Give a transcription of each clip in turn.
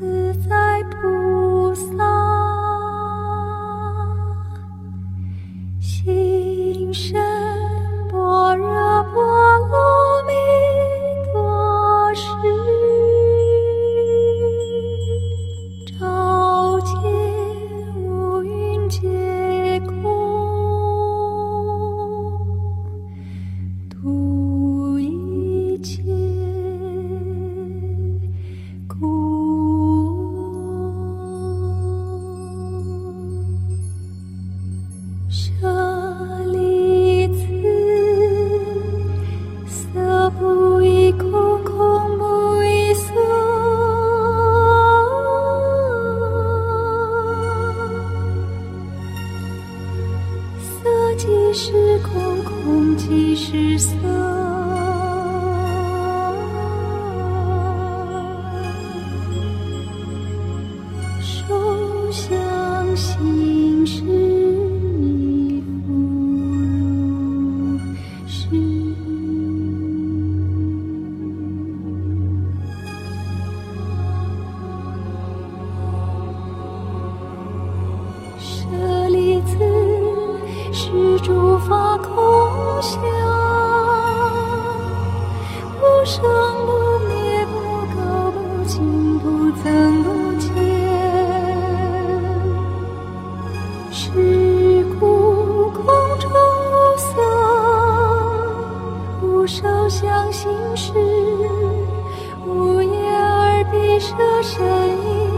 自在菩萨，行深般若波罗蜜。即是空空，即是色。生不灭不垢不净不增不减是故空中无色无受想行识无眼耳鼻舌身意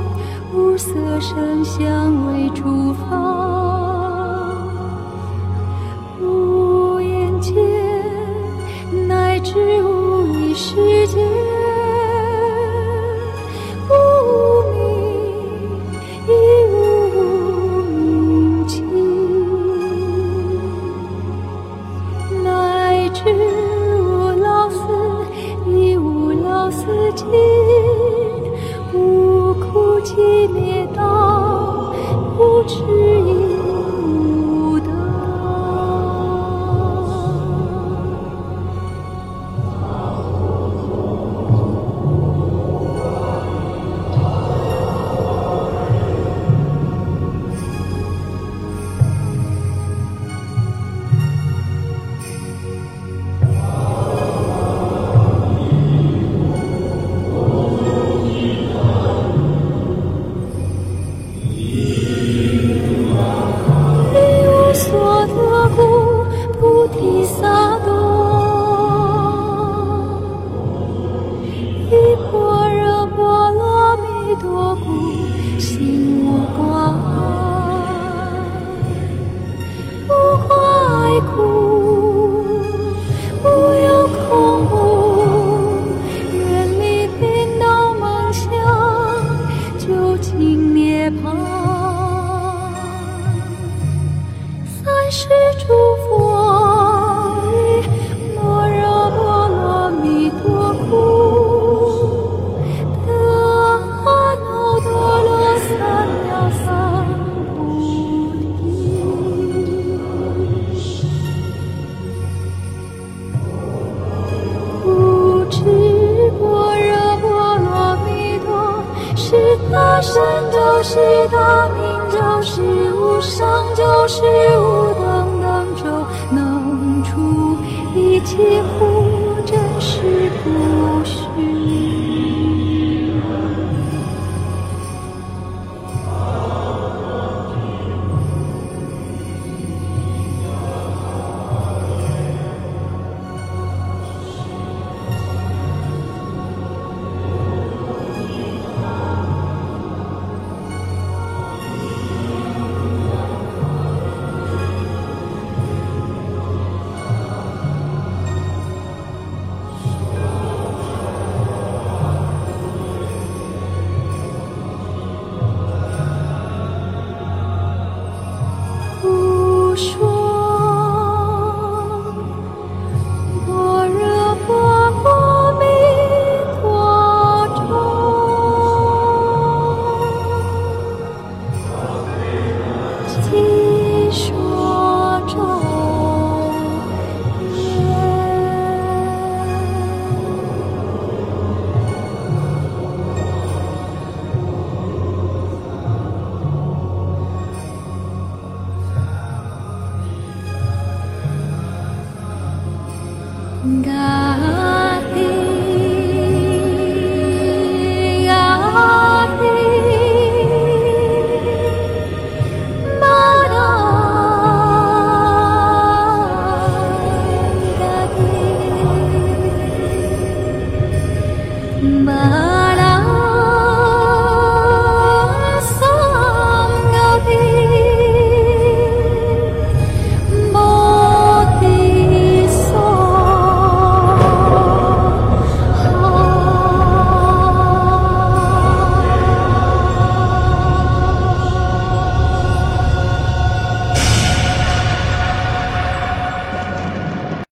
无色声香味触法世界。大圣就是大明就是无上就是无感